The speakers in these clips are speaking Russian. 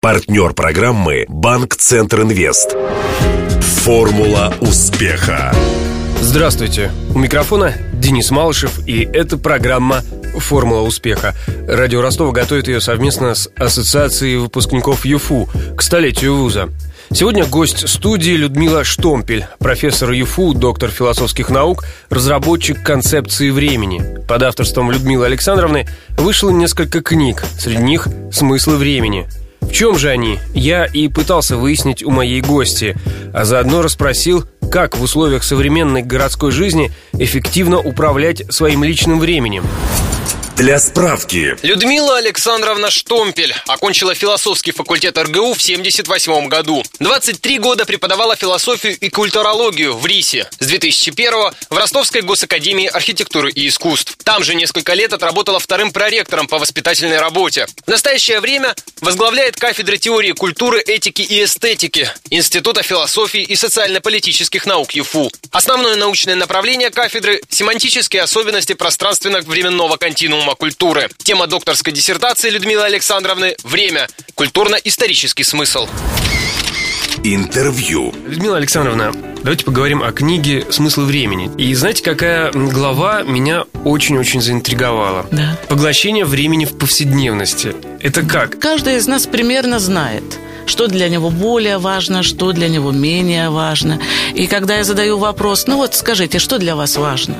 Партнер программы «Банк Центр Инвест». Формула успеха. Здравствуйте. У микрофона Денис Малышев, и это программа «Формула успеха». Радио Ростова готовит ее совместно с Ассоциацией выпускников ЮФУ к столетию вуза. Сегодня гость студии Людмила Штомпель, профессор ЮФУ, доктор философских наук, разработчик концепции времени. Под авторством Людмилы Александровны вышло несколько книг, среди них «Смыслы времени», в чем же они? Я и пытался выяснить у моей гости, а заодно расспросил, как в условиях современной городской жизни эффективно управлять своим личным временем. Для справки. Людмила Александровна Штомпель окончила философский факультет РГУ в 78 году. 23 года преподавала философию и культурологию в РИСе. С 2001 в Ростовской госакадемии архитектуры и искусств. Там же несколько лет отработала вторым проректором по воспитательной работе. В настоящее время возглавляет кафедры теории культуры, этики и эстетики Института философии и социально-политических наук ЮФУ. Основное научное направление кафедры – семантические особенности пространственно-временного континуума Дома культуры. Тема докторской диссертации Людмилы Александровны – время. Культурно-исторический смысл. Интервью. Людмила Александровна, давайте поговорим о книге «Смысл времени». И знаете, какая глава меня очень-очень заинтриговала? Да. Поглощение времени в повседневности. Это как? Каждый из нас примерно знает – что для него более важно, что для него менее важно. И когда я задаю вопрос, ну вот скажите, что для вас важно?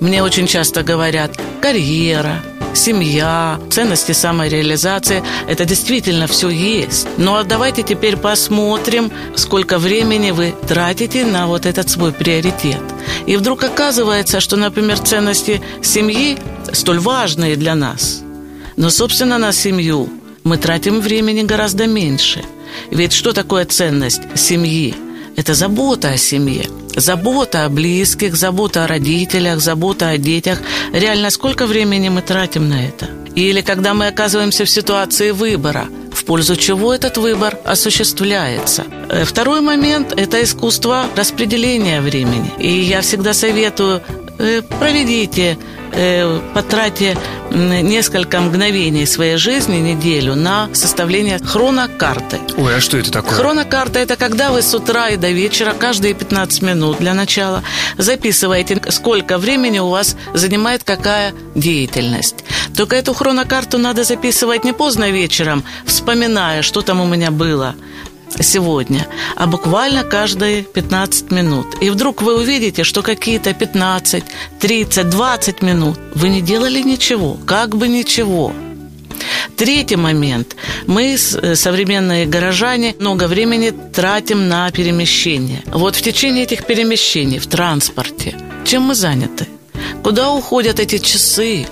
Мне очень часто говорят карьера, семья, ценности самореализации. Это действительно все есть. Ну а давайте теперь посмотрим, сколько времени вы тратите на вот этот свой приоритет. И вдруг оказывается, что, например, ценности семьи столь важные для нас. Но, собственно, на семью мы тратим времени гораздо меньше. Ведь что такое ценность семьи? Это забота о семье – Забота о близких, забота о родителях, забота о детях. Реально, сколько времени мы тратим на это? Или когда мы оказываемся в ситуации выбора, в пользу чего этот выбор осуществляется. Э, второй момент – это искусство распределения времени. И я всегда советую э, проведите э, потратьте несколько мгновений своей жизни, неделю, на составление хронокарты. Ой, а что это такое? Хронокарта – это когда вы с утра и до вечера, каждые 15 минут для начала, записываете, сколько времени у вас занимает какая деятельность. Только эту хронокарту надо записывать не поздно вечером, вспоминая, что там у меня было – сегодня, а буквально каждые 15 минут. И вдруг вы увидите, что какие-то 15, 30, 20 минут вы не делали ничего, как бы ничего. Третий момент. Мы, э, современные горожане, много времени тратим на перемещение. Вот в течение этих перемещений в транспорте, чем мы заняты? Куда уходят эти часы,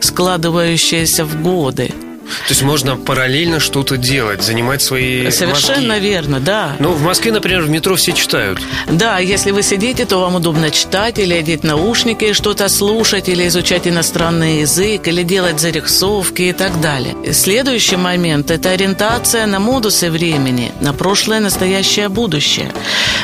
складывающиеся в годы? То есть можно параллельно что-то делать, занимать свои Совершенно мозги. верно, да. Ну, в Москве, например, в метро все читают. Да, если вы сидите, то вам удобно читать или одеть наушники, что-то слушать, или изучать иностранный язык, или делать зарисовки и так далее. Следующий момент – это ориентация на модусы времени, на прошлое, настоящее, будущее.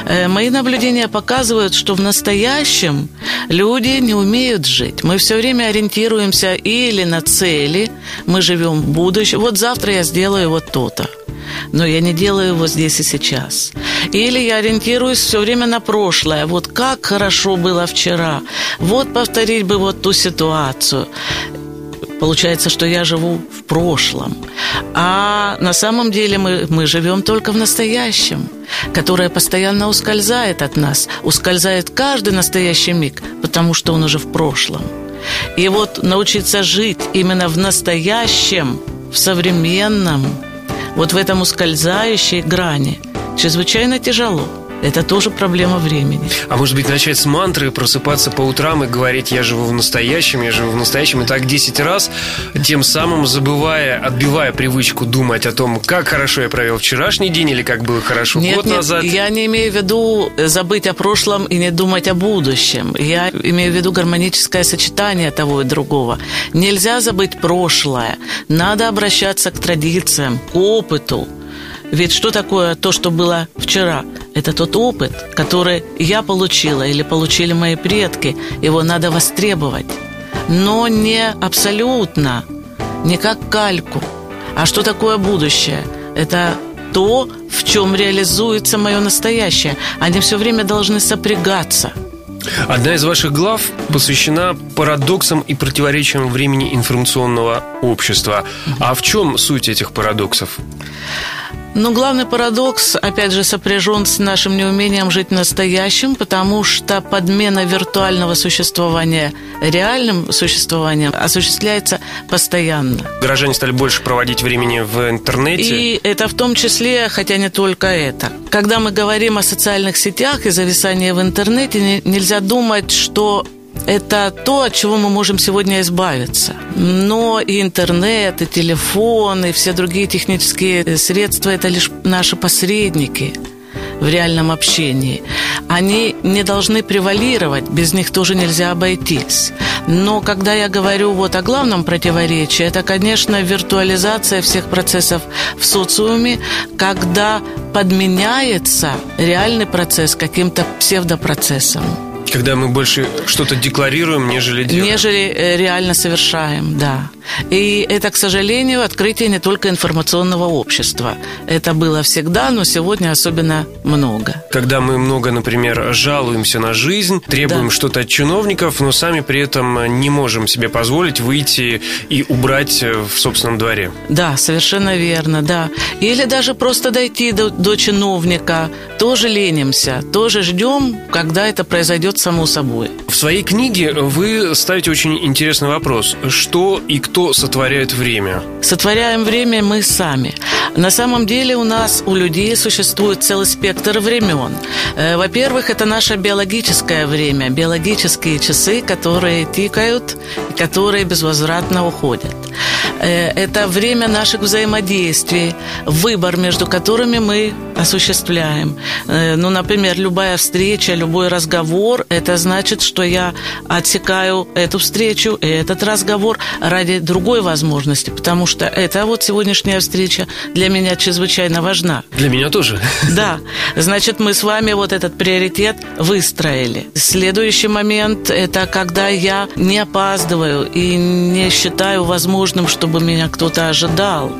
Э, мои наблюдения показывают, что в настоящем люди не умеют жить. Мы все время ориентируемся или на цели, мы живем будущее. Вот завтра я сделаю вот то-то. Но я не делаю его здесь и сейчас. Или я ориентируюсь все время на прошлое. Вот как хорошо было вчера. Вот повторить бы вот ту ситуацию. Получается, что я живу в прошлом. А на самом деле мы, мы живем только в настоящем, которое постоянно ускользает от нас, ускользает каждый настоящий миг, потому что он уже в прошлом. И вот научиться жить именно в настоящем, в современном, вот в этом ускользающей грани чрезвычайно тяжело – это тоже проблема времени. А может быть, начать с мантры, просыпаться по утрам и говорить «я живу в настоящем, я живу в настоящем» и так 10 раз, тем самым забывая, отбивая привычку думать о том, как хорошо я провел вчерашний день или как было хорошо нет, год нет, назад. я не имею в виду забыть о прошлом и не думать о будущем. Я имею в виду гармоническое сочетание того и другого. Нельзя забыть прошлое. Надо обращаться к традициям, к опыту. Ведь что такое то, что было вчера? Это тот опыт, который я получила или получили мои предки. Его надо востребовать. Но не абсолютно, не как кальку. А что такое будущее? Это то, в чем реализуется мое настоящее. Они все время должны сопрягаться. Одна из ваших глав посвящена парадоксам и противоречиям времени информационного общества. А в чем суть этих парадоксов? Но главный парадокс, опять же, сопряжен с нашим неумением жить настоящим, потому что подмена виртуального существования реальным существованием осуществляется постоянно. Горожане стали больше проводить времени в интернете. И это в том числе, хотя не только это. Когда мы говорим о социальных сетях и зависании в интернете, нельзя думать, что это то, от чего мы можем сегодня избавиться. Но и интернет, и телефон, и все другие технические средства – это лишь наши посредники в реальном общении. Они не должны превалировать, без них тоже нельзя обойтись. Но когда я говорю вот о главном противоречии, это, конечно, виртуализация всех процессов в социуме, когда подменяется реальный процесс каким-то псевдопроцессом. Когда мы больше что-то декларируем, нежели делаем. Нежели э, реально совершаем, да. И это, к сожалению, открытие не только информационного общества. Это было всегда, но сегодня особенно много. Когда мы много, например, жалуемся на жизнь, требуем да. что-то от чиновников, но сами при этом не можем себе позволить выйти и убрать в собственном дворе. Да, совершенно верно, да. Или даже просто дойти до, до чиновника. Тоже ленимся, тоже ждем, когда это произойдет само собой. В своей книге вы ставите очень интересный вопрос. Что и кто сотворяет время? Сотворяем время мы сами. На самом деле у нас, у людей существует целый спектр времен. Э, во-первых, это наше биологическое время, биологические часы, которые тикают, которые безвозвратно уходят. Э, это время наших взаимодействий, выбор между которыми мы осуществляем. Э, ну, например, любая встреча, любой разговор, это значит, что я отсекаю эту встречу и этот разговор ради другой возможности, потому что эта вот сегодняшняя встреча для меня чрезвычайно важна. Для меня тоже. Да. Значит, мы с вами вот этот приоритет выстроили. Следующий момент – это когда я не опаздываю и не считаю возможным, чтобы меня кто-то ожидал.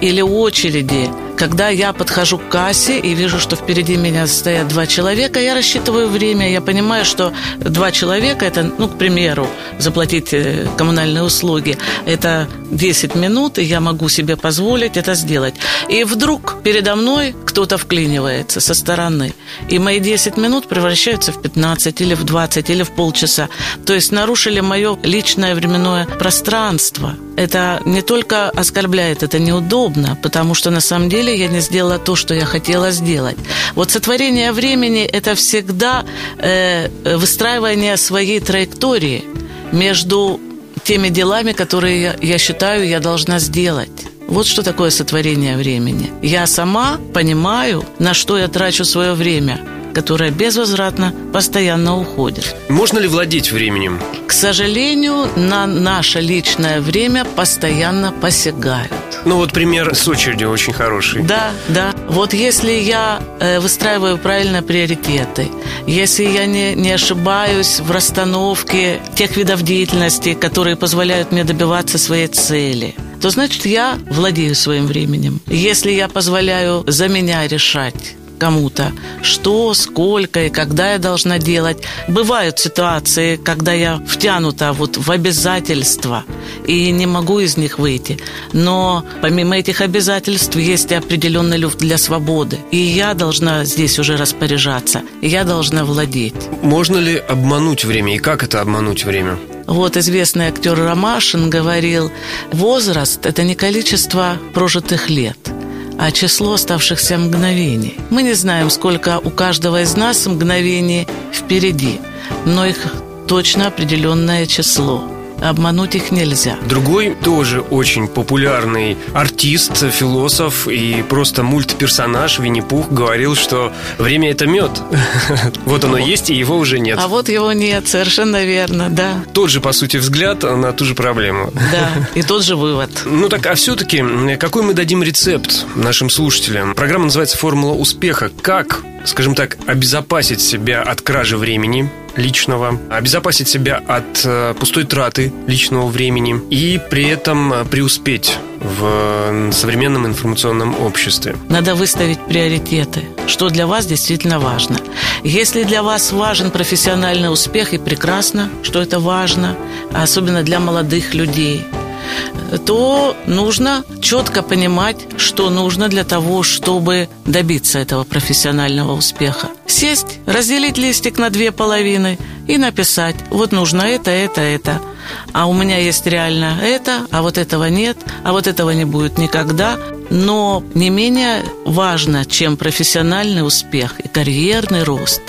Или очереди – когда я подхожу к кассе и вижу, что впереди меня стоят два человека, я рассчитываю время, я понимаю, что два человека, это, ну, к примеру, заплатить э, коммунальные услуги, это 10 минут, и я могу себе позволить это сделать. И вдруг передо мной кто-то вклинивается со стороны, и мои 10 минут превращаются в 15 или в 20 или в полчаса. То есть нарушили мое личное временное пространство. Это не только оскорбляет, это неудобно, потому что на самом деле я не сделала то, что я хотела сделать. Вот сотворение времени – это всегда э, выстраивание своей траектории между теми делами, которые я, я считаю, я должна сделать. Вот что такое сотворение времени. Я сама понимаю, на что я трачу свое время – которая безвозвратно постоянно уходит. Можно ли владеть временем? Сожалению, на наше личное время постоянно посягают. Ну вот пример с очередью очень хороший. Да, да. Вот если я э, выстраиваю правильно приоритеты, если я не, не ошибаюсь в расстановке тех видов деятельности, которые позволяют мне добиваться своей цели, то значит я владею своим временем. Если я позволяю за меня решать кому-то, что, сколько и когда я должна делать. Бывают ситуации, когда я втянута вот в обязательства и не могу из них выйти. Но помимо этих обязательств есть определенный люфт для свободы. И я должна здесь уже распоряжаться. Я должна владеть. Можно ли обмануть время? И как это обмануть время? Вот известный актер Ромашин говорил, возраст – это не количество прожитых лет – а число оставшихся мгновений. Мы не знаем, сколько у каждого из нас мгновений впереди, но их точно определенное число обмануть их нельзя. Другой тоже очень популярный артист, философ и просто мультперсонаж Винни-Пух говорил, что время – это мед. Вот оно есть, и его уже нет. А вот его нет, совершенно верно, да. Тот же, по сути, взгляд на ту же проблему. Да, и тот же вывод. Ну так, а все-таки, какой мы дадим рецепт нашим слушателям? Программа называется «Формула успеха». Как скажем так, обезопасить себя от кражи времени, личного, обезопасить себя от э, пустой траты личного времени и при этом э, преуспеть в современном информационном обществе. Надо выставить приоритеты, что для вас действительно важно. Если для вас важен профессиональный успех, и прекрасно, что это важно, особенно для молодых людей – то нужно четко понимать, что нужно для того, чтобы добиться этого профессионального успеха. Сесть, разделить листик на две половины и написать, вот нужно это, это, это. А у меня есть реально это, а вот этого нет, а вот этого не будет никогда. Но не менее важно, чем профессиональный успех и карьерный рост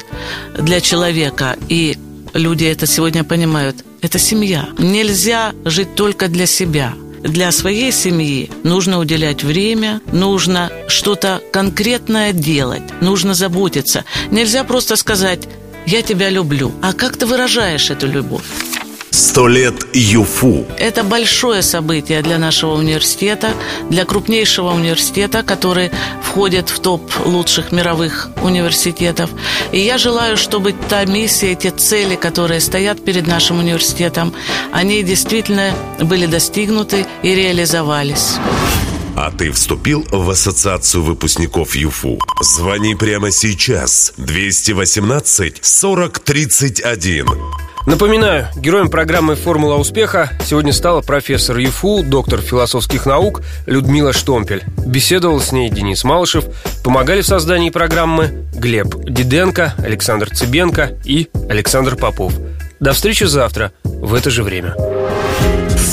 для человека и люди это сегодня понимают, это семья. Нельзя жить только для себя. Для своей семьи нужно уделять время, нужно что-то конкретное делать, нужно заботиться. Нельзя просто сказать «я тебя люблю», а как ты выражаешь эту любовь? Сто лет ЮФУ. Это большое событие для нашего университета, для крупнейшего университета, который входит в топ лучших мировых университетов. И я желаю, чтобы та миссия, те цели, которые стоят перед нашим университетом, они действительно были достигнуты и реализовались. А ты вступил в ассоциацию выпускников ЮФУ? Звони прямо сейчас. 218 40 31. Напоминаю, героем программы «Формула успеха» сегодня стала профессор ЮФУ, доктор философских наук Людмила Штомпель. Беседовал с ней Денис Малышев. Помогали в создании программы Глеб Диденко, Александр Цыбенко и Александр Попов. До встречи завтра в это же время.